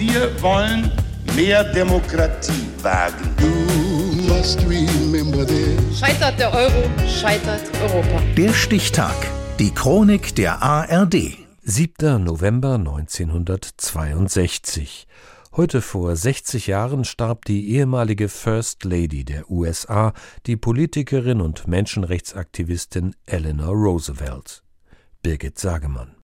Wir wollen mehr Demokratie wagen. Scheitert der Euro, scheitert Europa. Der Stichtag. Die Chronik der ARD. 7. November 1962. Heute vor 60 Jahren starb die ehemalige First Lady der USA, die Politikerin und Menschenrechtsaktivistin Eleanor Roosevelt. Birgit Sagemann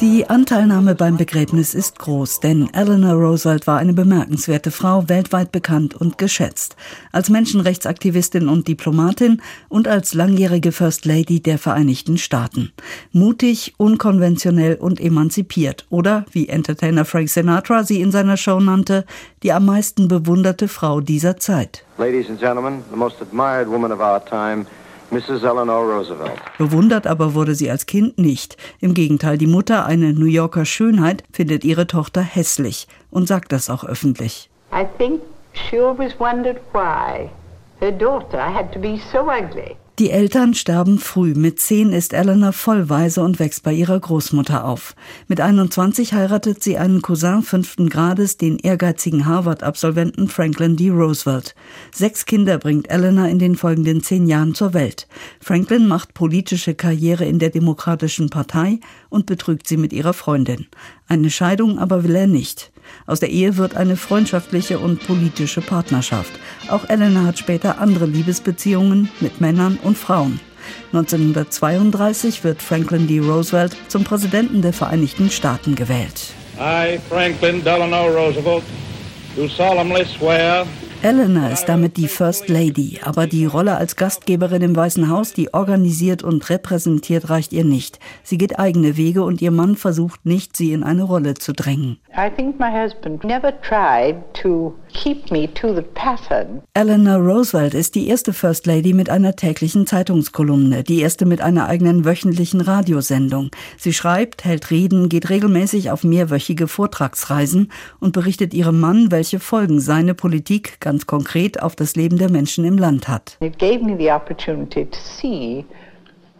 Die Anteilnahme beim Begräbnis ist groß, denn Eleanor Roosevelt war eine bemerkenswerte Frau, weltweit bekannt und geschätzt. Als Menschenrechtsaktivistin und Diplomatin und als langjährige First Lady der Vereinigten Staaten. Mutig, unkonventionell und emanzipiert. Oder, wie Entertainer Frank Sinatra sie in seiner Show nannte, die am meisten bewunderte Frau dieser Zeit. Ladies and gentlemen, the most admired woman of our time Mrs. Eleanor Roosevelt. Bewundert aber wurde sie als Kind nicht. Im Gegenteil, die Mutter, eine New Yorker Schönheit, findet ihre Tochter hässlich und sagt das auch öffentlich. I think she always wondered why her daughter had to be so ugly. Die Eltern sterben früh. Mit zehn ist Eleanor vollweise und wächst bei ihrer Großmutter auf. Mit 21 heiratet sie einen Cousin fünften Grades, den ehrgeizigen Harvard-Absolventen Franklin D. Roosevelt. Sechs Kinder bringt Eleanor in den folgenden zehn Jahren zur Welt. Franklin macht politische Karriere in der Demokratischen Partei und betrügt sie mit ihrer Freundin. Eine Scheidung aber will er nicht. Aus der Ehe wird eine freundschaftliche und politische Partnerschaft. Auch Eleanor hat später andere Liebesbeziehungen mit Männern und Frauen. 1932 wird Franklin D. Roosevelt zum Präsidenten der Vereinigten Staaten gewählt. I, Franklin Delano Roosevelt, do solemnly swear Eleanor ist damit die First Lady, aber die Rolle als Gastgeberin im Weißen Haus, die organisiert und repräsentiert, reicht ihr nicht. Sie geht eigene Wege und ihr Mann versucht nicht, sie in eine Rolle zu drängen. I think my husband never tried to keep me to the pattern. Eleanor Roosevelt ist die erste First Lady mit einer täglichen Zeitungskolumne, die erste mit einer eigenen wöchentlichen Radiosendung. Sie schreibt, hält Reden, geht regelmäßig auf mehrwöchige Vortragsreisen und berichtet ihrem Mann, welche Folgen seine Politik ganz konkret auf das Leben der Menschen im Land hat. It gave me the opportunity to see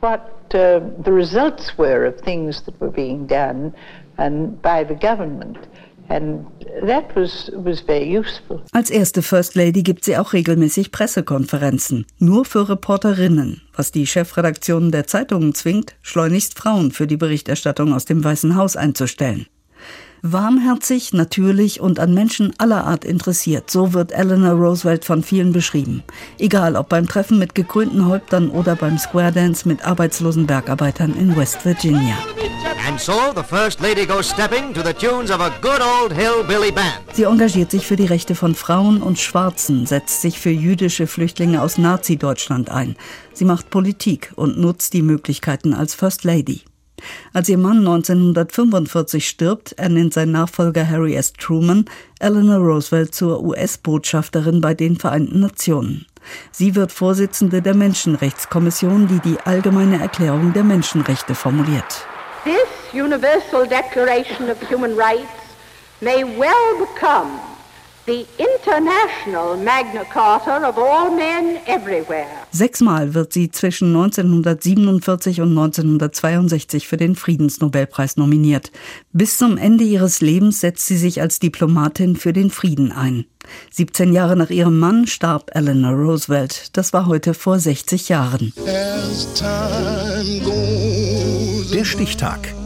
what uh, the results were of things that were being done and by the government. Als erste First Lady gibt sie auch regelmäßig Pressekonferenzen, nur für Reporterinnen, was die Chefredaktionen der Zeitungen zwingt, schleunigst Frauen für die Berichterstattung aus dem Weißen Haus einzustellen. Warmherzig, natürlich und an Menschen aller Art interessiert, so wird Eleanor Roosevelt von vielen beschrieben. Egal ob beim Treffen mit gekrönten Häuptern oder beim Square Dance mit arbeitslosen Bergarbeitern in West Virginia. Sie engagiert sich für die Rechte von Frauen und Schwarzen, setzt sich für jüdische Flüchtlinge aus Nazi-Deutschland ein. Sie macht Politik und nutzt die Möglichkeiten als First Lady. Als ihr Mann 1945 stirbt, ernennt sein Nachfolger Harry S. Truman Eleanor Roosevelt zur US-Botschafterin bei den Vereinten Nationen. Sie wird Vorsitzende der Menschenrechtskommission, die die Allgemeine Erklärung der Menschenrechte formuliert. This Universal Declaration of Human Rights may well become the international Magna Carta of all men everywhere. Sechsmal wird sie zwischen 1947 und 1962 für den Friedensnobelpreis nominiert. Bis zum Ende ihres Lebens setzt sie sich als Diplomatin für den Frieden ein. 17 Jahre nach ihrem Mann starb Eleanor Roosevelt. Das war heute vor 60 Jahren. Der Stichtag.